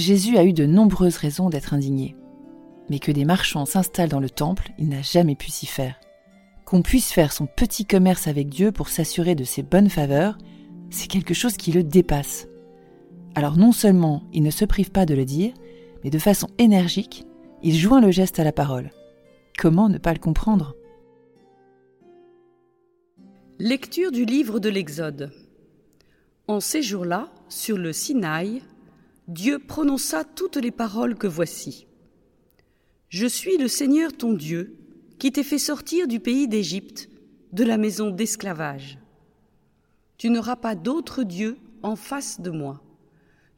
Jésus a eu de nombreuses raisons d'être indigné. Mais que des marchands s'installent dans le temple, il n'a jamais pu s'y faire. Qu'on puisse faire son petit commerce avec Dieu pour s'assurer de ses bonnes faveurs, c'est quelque chose qui le dépasse. Alors non seulement il ne se prive pas de le dire, mais de façon énergique, il joint le geste à la parole. Comment ne pas le comprendre? Lecture du livre de l'Exode. En ces jours-là, sur le Sinaï, Dieu prononça toutes les paroles que voici. Je suis le Seigneur ton Dieu, qui t'ai fait sortir du pays d'Égypte, de la maison d'esclavage. Tu n'auras pas d'autre Dieu en face de moi.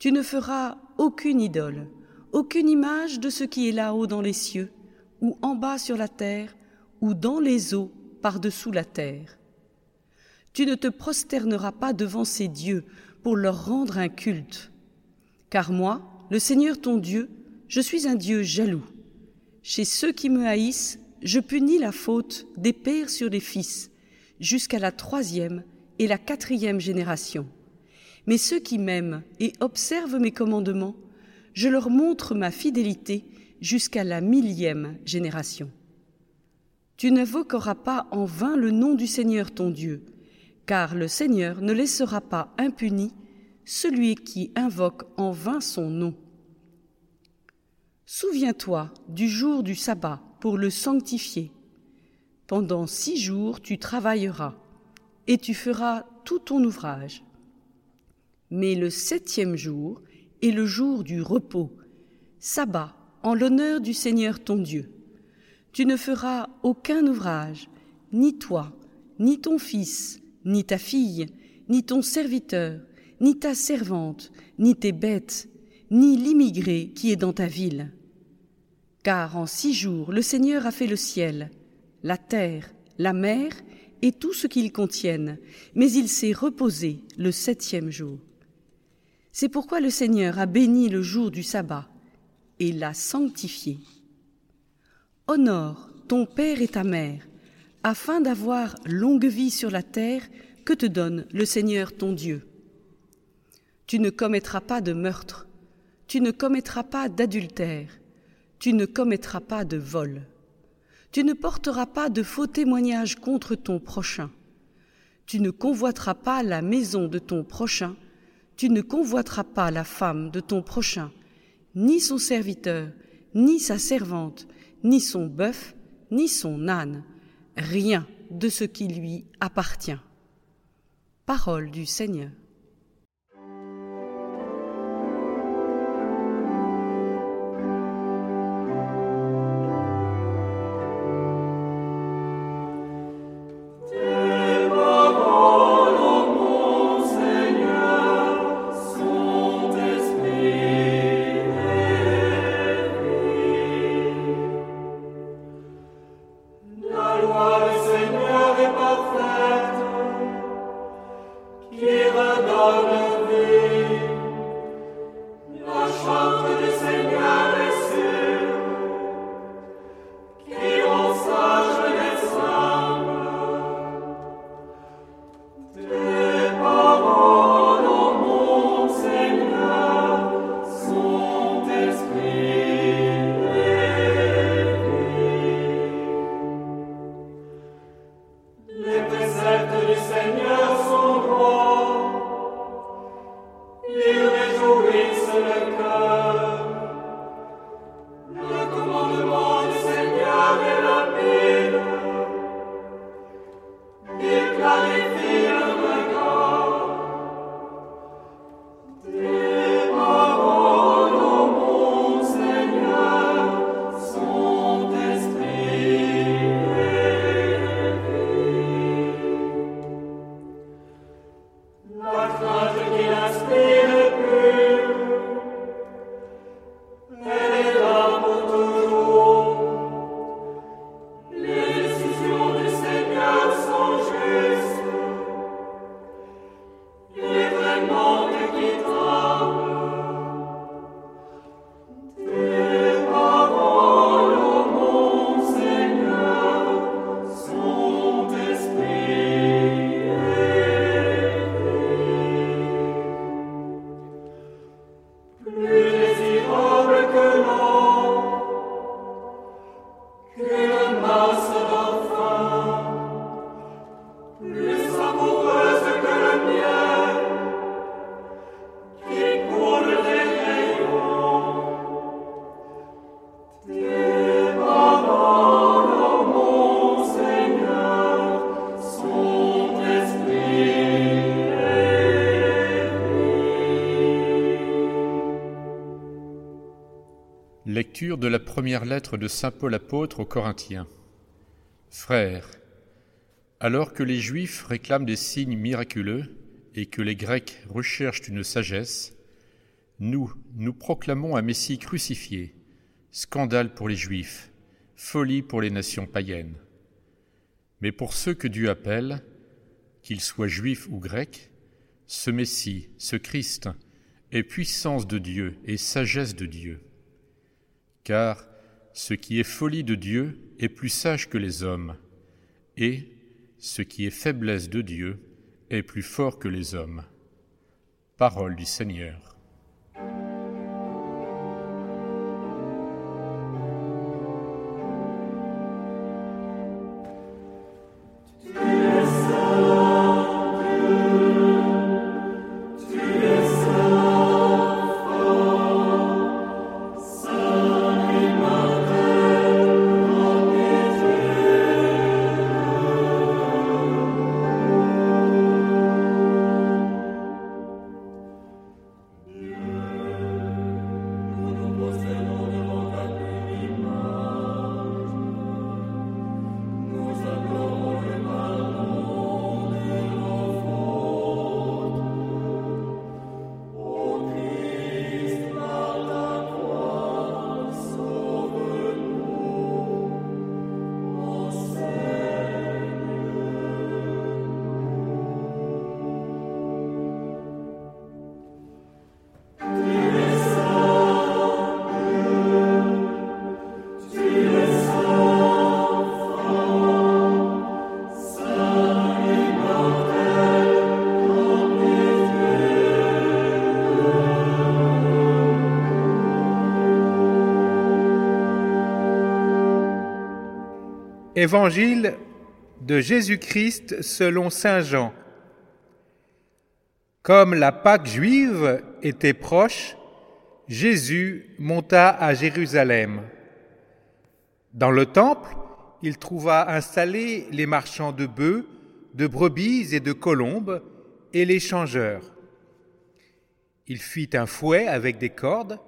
Tu ne feras aucune idole, aucune image de ce qui est là-haut dans les cieux, ou en bas sur la terre, ou dans les eaux par-dessous la terre. Tu ne te prosterneras pas devant ces dieux pour leur rendre un culte. Car moi, le Seigneur ton Dieu, je suis un Dieu jaloux. Chez ceux qui me haïssent, je punis la faute des pères sur les fils, jusqu'à la troisième et la quatrième génération. Mais ceux qui m'aiment et observent mes commandements, je leur montre ma fidélité jusqu'à la millième génération. Tu n'invoqueras pas en vain le nom du Seigneur ton Dieu, car le Seigneur ne laissera pas impuni celui qui invoque en vain son nom. Souviens-toi du jour du sabbat pour le sanctifier. Pendant six jours tu travailleras, et tu feras tout ton ouvrage. Mais le septième jour est le jour du repos, sabbat en l'honneur du Seigneur ton Dieu. Tu ne feras aucun ouvrage, ni toi, ni ton fils, ni ta fille, ni ton serviteur, ni ta servante, ni tes bêtes, ni l'immigré qui est dans ta ville. Car en six jours le Seigneur a fait le ciel, la terre, la mer et tout ce qu'ils contiennent, mais il s'est reposé le septième jour. C'est pourquoi le Seigneur a béni le jour du sabbat et l'a sanctifié. Honore ton père et ta mère, afin d'avoir longue vie sur la terre que te donne le Seigneur ton Dieu. Tu ne commettras pas de meurtre, tu ne commettras pas d'adultère, tu ne commettras pas de vol, tu ne porteras pas de faux témoignages contre ton prochain, tu ne convoiteras pas la maison de ton prochain, tu ne convoiteras pas la femme de ton prochain, ni son serviteur, ni sa servante, ni son bœuf, ni son âne, rien de ce qui lui appartient. Parole du Seigneur. De la première lettre de Saint Paul apôtre aux Corinthiens. Frères, alors que les Juifs réclament des signes miraculeux et que les Grecs recherchent une sagesse, nous, nous proclamons un Messie crucifié, scandale pour les Juifs, folie pour les nations païennes. Mais pour ceux que Dieu appelle, qu'ils soient juifs ou grecs, ce Messie, ce Christ, est puissance de Dieu et sagesse de Dieu. Car ce qui est folie de Dieu est plus sage que les hommes, et ce qui est faiblesse de Dieu est plus fort que les hommes. Parole du Seigneur. Évangile de Jésus-Christ selon Saint Jean. Comme la Pâque juive était proche, Jésus monta à Jérusalem. Dans le temple, il trouva installés les marchands de bœufs, de brebis et de colombes, et les changeurs. Il fit un fouet avec des cordes,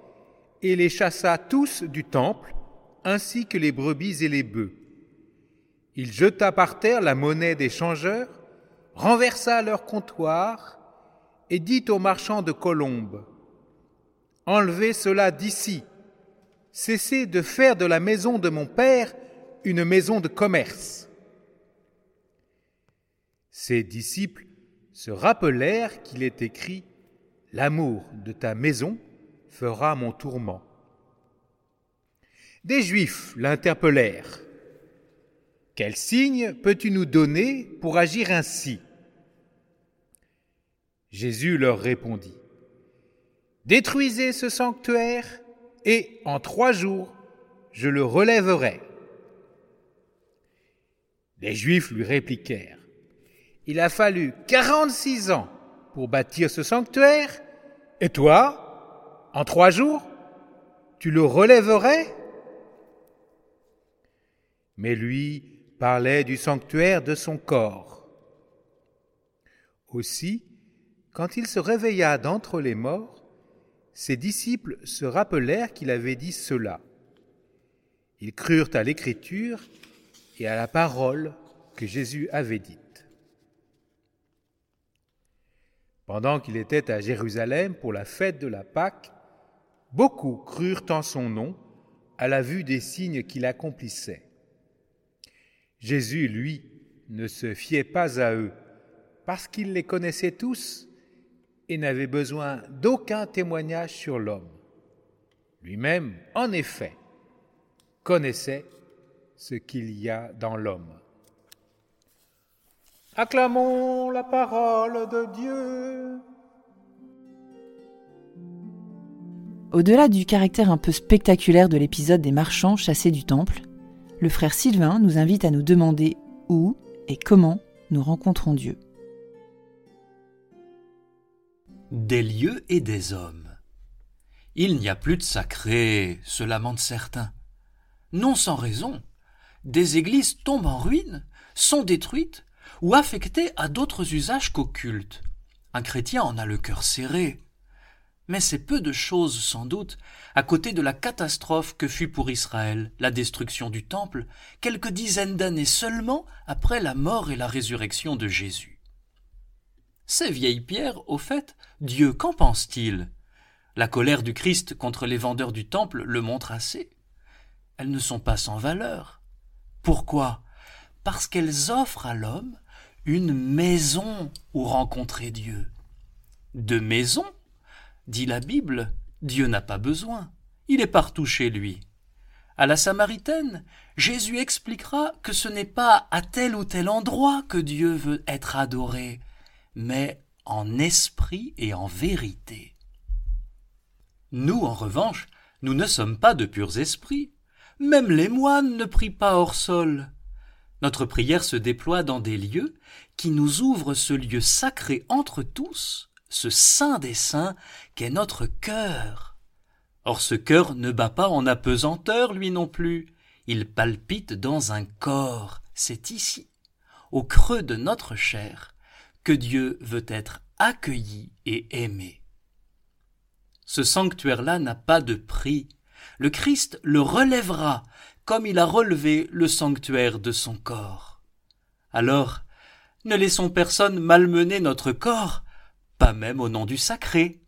et les chassa tous du temple, ainsi que les brebis et les bœufs. Il jeta par terre la monnaie des changeurs, renversa leur comptoir et dit aux marchands de colombes Enlevez cela d'ici, cessez de faire de la maison de mon père une maison de commerce. Ses disciples se rappelèrent qu'il est écrit L'amour de ta maison fera mon tourment. Des Juifs l'interpellèrent. Quel signe peux-tu nous donner pour agir ainsi? Jésus leur répondit, Détruisez ce sanctuaire et en trois jours je le relèverai. Les Juifs lui répliquèrent, Il a fallu quarante-six ans pour bâtir ce sanctuaire, et toi, en trois jours, tu le relèverais? Mais lui parlait du sanctuaire de son corps. Aussi, quand il se réveilla d'entre les morts, ses disciples se rappelèrent qu'il avait dit cela. Ils crurent à l'écriture et à la parole que Jésus avait dite. Pendant qu'il était à Jérusalem pour la fête de la Pâque, beaucoup crurent en son nom à la vue des signes qu'il accomplissait. Jésus, lui, ne se fiait pas à eux, parce qu'il les connaissait tous et n'avait besoin d'aucun témoignage sur l'homme. Lui-même, en effet, connaissait ce qu'il y a dans l'homme. Acclamons la parole de Dieu. Au-delà du caractère un peu spectaculaire de l'épisode des marchands chassés du temple, le frère Sylvain nous invite à nous demander où et comment nous rencontrons Dieu. Des lieux et des hommes. Il n'y a plus de sacré, se lamentent certains. Non sans raison. Des églises tombent en ruine, sont détruites ou affectées à d'autres usages qu'occultes. Un chrétien en a le cœur serré. Mais c'est peu de choses sans doute, à côté de la catastrophe que fut pour Israël la destruction du Temple, quelques dizaines d'années seulement après la mort et la résurrection de Jésus. Ces vieilles pierres, au fait, Dieu, qu'en pense-t-il? La colère du Christ contre les vendeurs du Temple le montre assez. Elles ne sont pas sans valeur. Pourquoi? Parce qu'elles offrent à l'homme une maison où rencontrer Dieu. De maison Dit la Bible, Dieu n'a pas besoin, il est partout chez lui. À la Samaritaine, Jésus expliquera que ce n'est pas à tel ou tel endroit que Dieu veut être adoré, mais en esprit et en vérité. Nous, en revanche, nous ne sommes pas de purs esprits. Même les moines ne prient pas hors sol. Notre prière se déploie dans des lieux qui nous ouvrent ce lieu sacré entre tous, ce saint des saints qu'est notre cœur. Or ce cœur ne bat pas en apesanteur, lui non plus. Il palpite dans un corps. C'est ici, au creux de notre chair, que Dieu veut être accueilli et aimé. Ce sanctuaire-là n'a pas de prix. Le Christ le relèvera comme il a relevé le sanctuaire de son corps. Alors, ne laissons personne malmener notre corps, pas même au nom du sacré.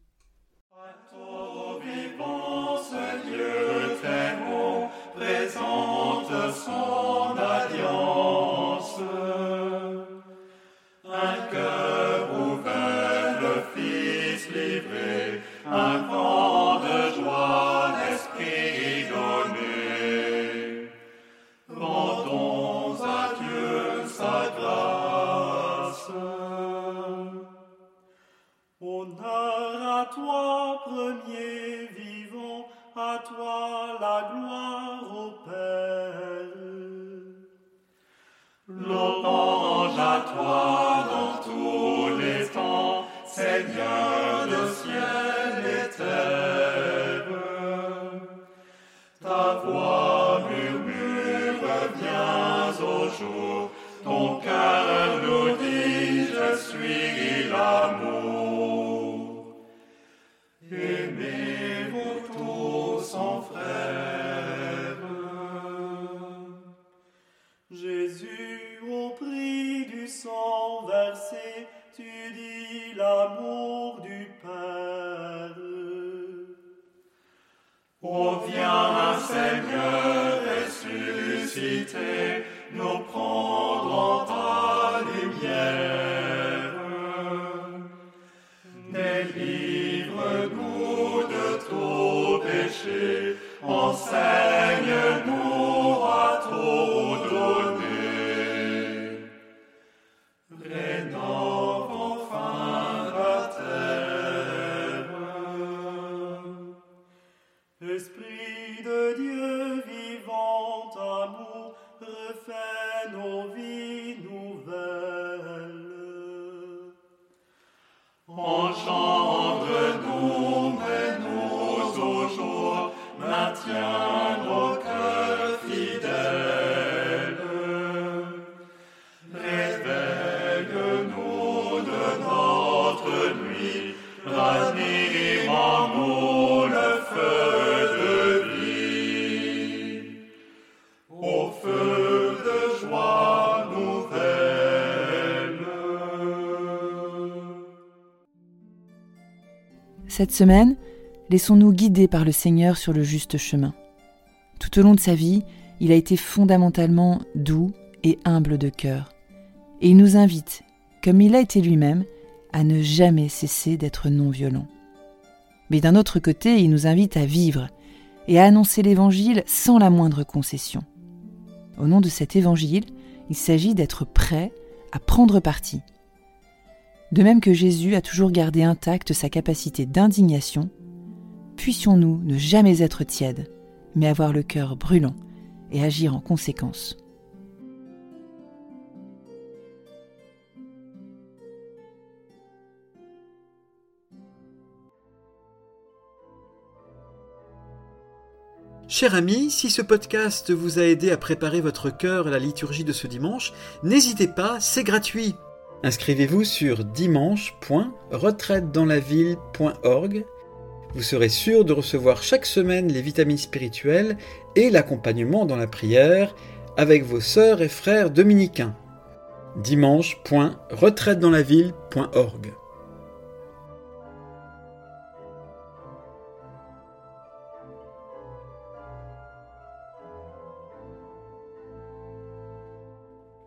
movie. Cette semaine, laissons-nous guider par le Seigneur sur le juste chemin. Tout au long de sa vie, il a été fondamentalement doux et humble de cœur. Et il nous invite, comme il a été lui-même, à ne jamais cesser d'être non violent. Mais d'un autre côté, il nous invite à vivre et à annoncer l'Évangile sans la moindre concession. Au nom de cet Évangile, il s'agit d'être prêt à prendre parti, de même que Jésus a toujours gardé intacte sa capacité d'indignation, puissions-nous ne jamais être tièdes, mais avoir le cœur brûlant et agir en conséquence. Cher ami, si ce podcast vous a aidé à préparer votre cœur à la liturgie de ce dimanche, n'hésitez pas, c'est gratuit. Inscrivez-vous sur dimanche.retraitedanslaville.org vous serez sûr de recevoir chaque semaine les vitamines spirituelles et l'accompagnement dans la prière avec vos sœurs et frères dominicains. dimanche.retraitedanslaville.org